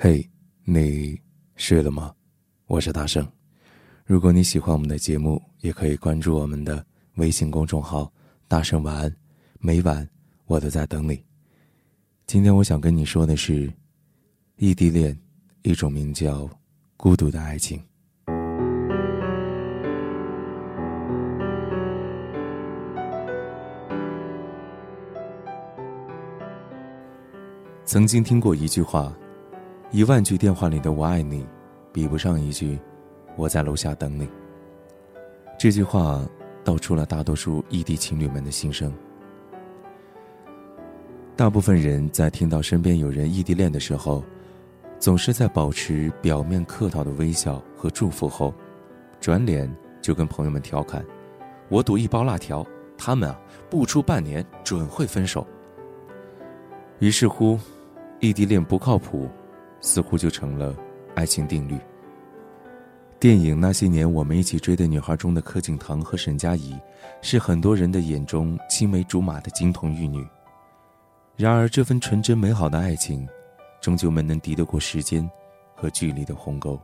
嘿，你睡了吗？我是大圣。如果你喜欢我们的节目，也可以关注我们的微信公众号“大圣晚安”，每晚我都在等你。今天我想跟你说的是，异地恋，一种名叫孤独的爱情。曾经听过一句话。一万句电话里的“我爱你”，比不上一句“我在楼下等你”。这句话道出了大多数异地情侣们的心声。大部分人在听到身边有人异地恋的时候，总是在保持表面客套的微笑和祝福后，转脸就跟朋友们调侃：“我赌一包辣条，他们啊不出半年准会分手。”于是乎，异地恋不靠谱。似乎就成了爱情定律。电影《那些年，我们一起追的女孩》中的柯景腾和沈佳宜，是很多人的眼中青梅竹马的金童玉女。然而，这份纯真美好的爱情，终究没能敌得过时间和距离的鸿沟。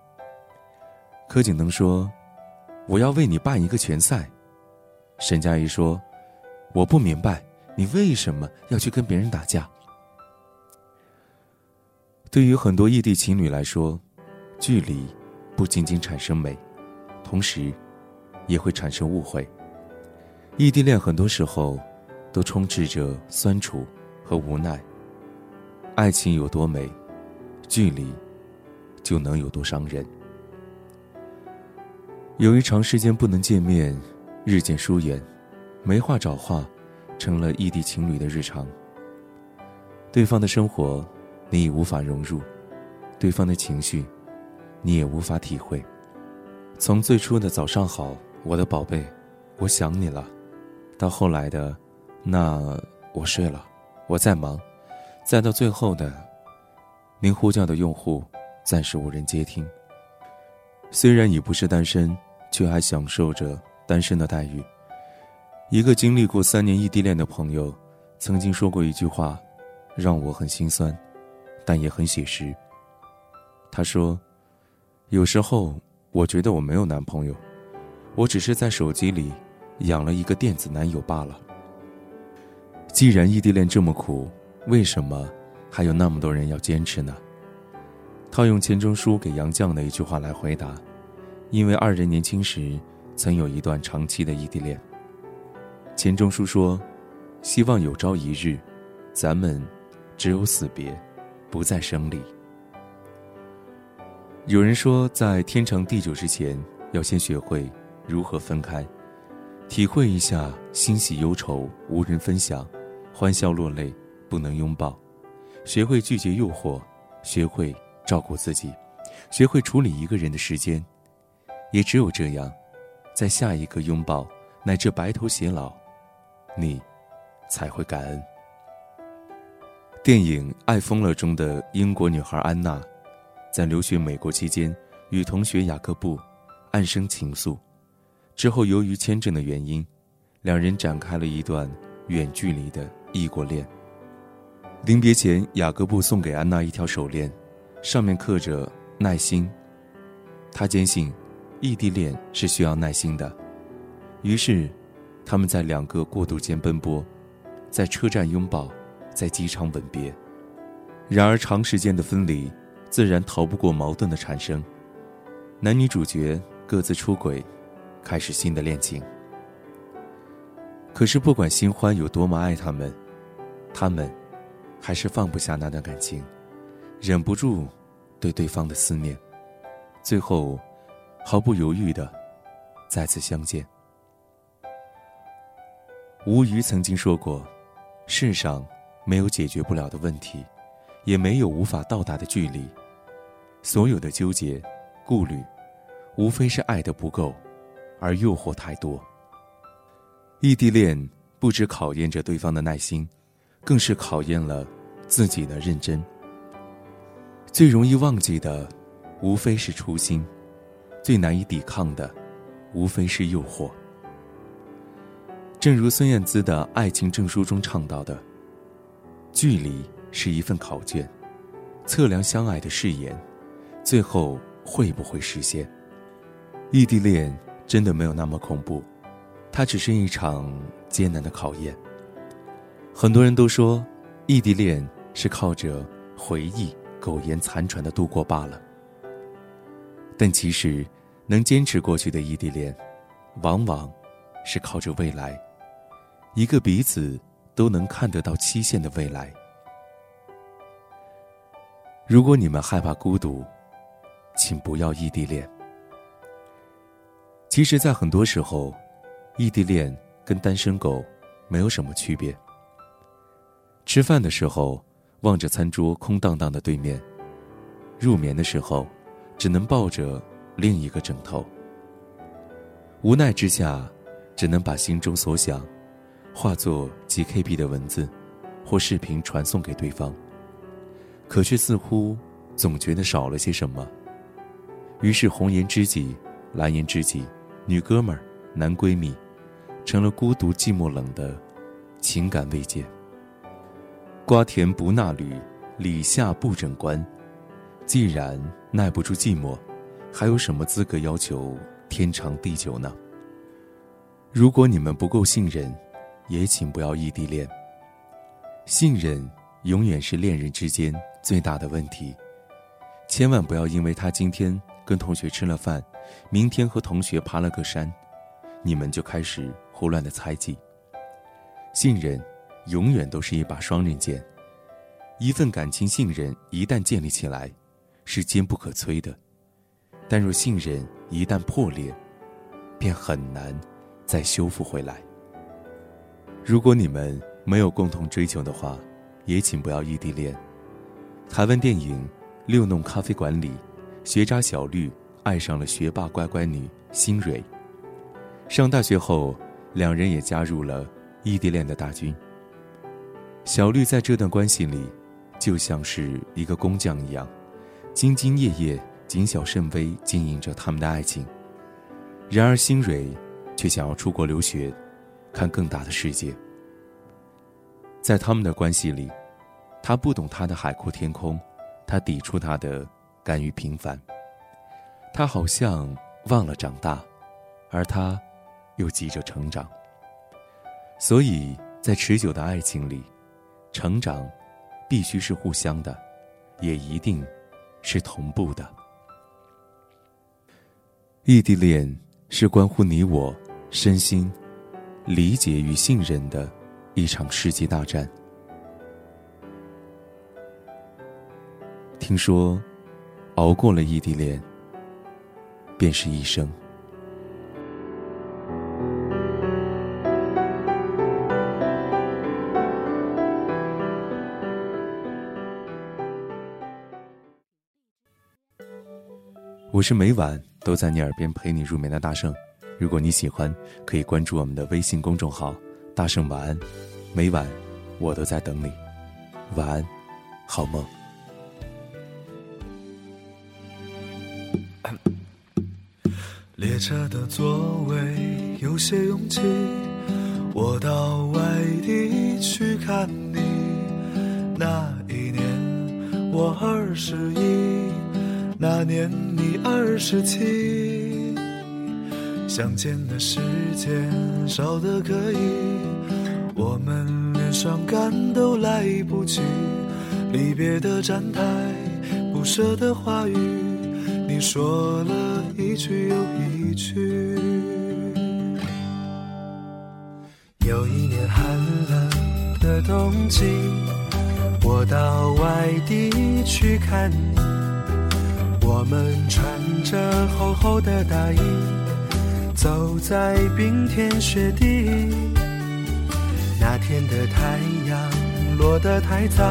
柯景腾说：“我要为你办一个拳赛。”沈佳宜说：“我不明白你为什么要去跟别人打架。”对于很多异地情侣来说，距离不仅仅产生美，同时也会产生误会。异地恋很多时候都充斥着酸楚和无奈。爱情有多美，距离就能有多伤人。由于长时间不能见面，日渐疏远，没话找话，成了异地情侣的日常。对方的生活。你已无法融入对方的情绪，你也无法体会。从最初的“早上好，我的宝贝，我想你了”，到后来的“那我睡了，我在忙”，再到最后的“您呼叫的用户暂时无人接听”。虽然已不是单身，却还享受着单身的待遇。一个经历过三年异地恋的朋友，曾经说过一句话，让我很心酸。但也很写实。他说：“有时候我觉得我没有男朋友，我只是在手机里养了一个电子男友罢了。”既然异地恋这么苦，为什么还有那么多人要坚持呢？套用钱钟书给杨绛的一句话来回答：“因为二人年轻时曾有一段长期的异地恋。”钱钟书说：“希望有朝一日，咱们只有死别。”不再生离。有人说，在天长地久之前，要先学会如何分开，体会一下欣喜忧愁无人分享，欢笑落泪不能拥抱，学会拒绝诱惑，学会照顾自己，学会处理一个人的时间。也只有这样，在下一个拥抱乃至白头偕老，你才会感恩。电影《爱疯了》中的英国女孩安娜，在留学美国期间，与同学雅各布暗生情愫。之后，由于签证的原因，两人展开了一段远距离的异国恋。临别前，雅各布送给安娜一条手链，上面刻着“耐心”。他坚信，异地恋是需要耐心的。于是，他们在两个过渡间奔波，在车站拥抱。在机场吻别，然而长时间的分离，自然逃不过矛盾的产生。男女主角各自出轨，开始新的恋情。可是不管新欢有多么爱他们，他们还是放不下那段感情，忍不住对对方的思念，最后毫不犹豫的再次相见。吴瑜曾经说过：“世上没有解决不了的问题，也没有无法到达的距离。所有的纠结、顾虑，无非是爱的不够，而诱惑太多。异地恋不止考验着对方的耐心，更是考验了自己的认真。最容易忘记的，无非是初心；最难以抵抗的，无非是诱惑。”正如孙燕姿的爱情证书中唱到的：“距离是一份考卷，测量相爱的誓言，最后会不会实现？异地恋真的没有那么恐怖，它只是一场艰难的考验。很多人都说，异地恋是靠着回忆苟延残喘的度过罢了。但其实，能坚持过去的异地恋，往往是靠着未来。”一个彼此都能看得到期限的未来。如果你们害怕孤独，请不要异地恋。其实，在很多时候，异地恋跟单身狗没有什么区别。吃饭的时候，望着餐桌空荡荡的对面；入眠的时候，只能抱着另一个枕头。无奈之下，只能把心中所想。化作几 KB 的文字，或视频传送给对方。可却似乎总觉得少了些什么。于是红颜知己、蓝颜知己、女哥们儿、男闺蜜，成了孤独寂寞冷的情感慰藉。瓜田不纳履，李下不枕棺。既然耐不住寂寞，还有什么资格要求天长地久呢？如果你们不够信任。也请不要异地恋。信任永远是恋人之间最大的问题，千万不要因为他今天跟同学吃了饭，明天和同学爬了个山，你们就开始胡乱的猜忌。信任永远都是一把双刃剑，一份感情信任一旦建立起来，是坚不可摧的，但若信任一旦破裂，便很难再修复回来。如果你们没有共同追求的话，也请不要异地恋。台湾电影《六弄咖啡馆》里，学渣小绿爱上了学霸乖乖女新蕊。上大学后，两人也加入了异地恋的大军。小绿在这段关系里，就像是一个工匠一样，兢兢业业、谨小慎微经营着他们的爱情。然而新蕊，却想要出国留学。看更大的世界，在他们的关系里，他不懂他的海阔天空，他抵触他的甘于平凡。他好像忘了长大，而他又急着成长。所以在持久的爱情里，成长必须是互相的，也一定是同步的。异地恋是关乎你我身心。理解与信任的一场世纪大战。听说，熬过了异地恋，便是一生。我是每晚都在你耳边陪你入眠的大圣。如果你喜欢，可以关注我们的微信公众号“大圣晚安”，每晚我都在等你。晚安，好梦。列车的座位有些拥挤，我到外地去看你。那一年我二十一，那年你二十七。相见的时间少得可以，我们连伤感都来不及。离别的站台，不舍的话语，你说了一句又一句。有一年寒冷的冬季，我到外地去看你，我们穿着厚厚的大衣。走在冰天雪地，那天的太阳落得太早，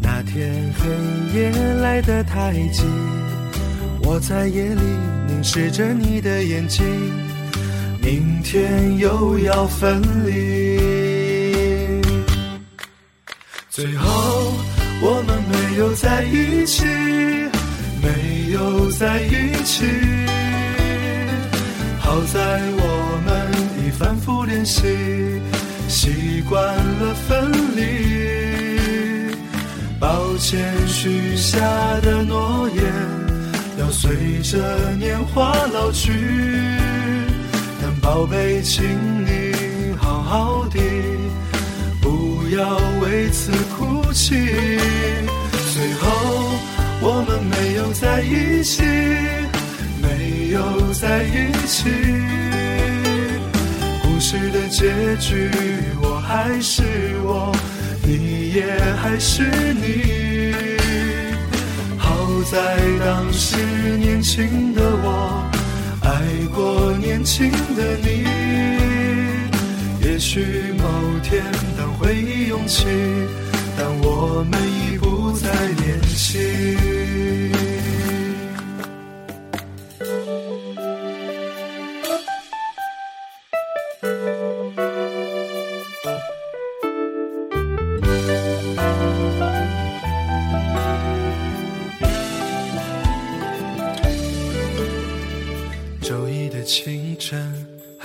那天黑夜来得太急，我在夜里凝视着你的眼睛，明天又要分离。最后我们没有在一起，没有在一起。好在我们已反复练习，习惯了分离。抱歉许下的诺言，要随着年华老去。但宝贝，请你好好的。不要为此哭泣。最后我们没有在一起，走在一起。故事的结局，我还是我，你也还是你。好在当时年轻的我，爱过年轻的你。也许某天，当回忆涌起，但我们已不再年轻。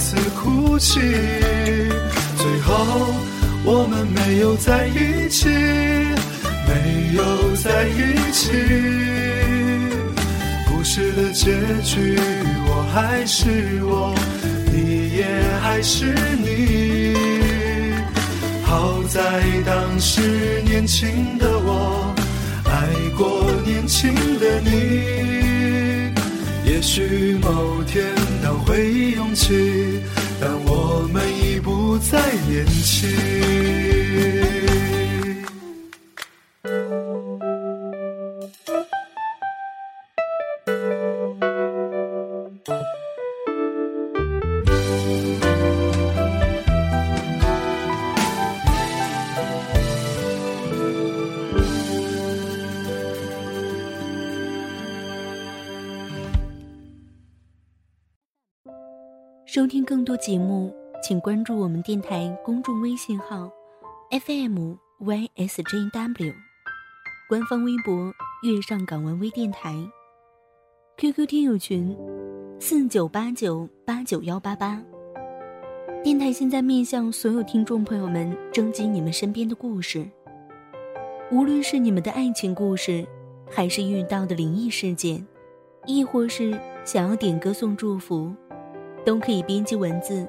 次哭泣。最后我们没有在一起，没有在一起。故事的结局，我还是我，你也还是你。好在当时年轻的我，爱过年轻的你。也许某天当回忆涌起，在年轻。收听更多节目，请关注我们电台公众微信号 FM YSJW，官方微博“月上港湾微电台 ”，QQ 听友群四九八九八九幺八八。电台现在面向所有听众朋友们征集你们身边的故事，无论是你们的爱情故事，还是遇到的灵异事件，亦或是想要点歌送祝福。都可以编辑文字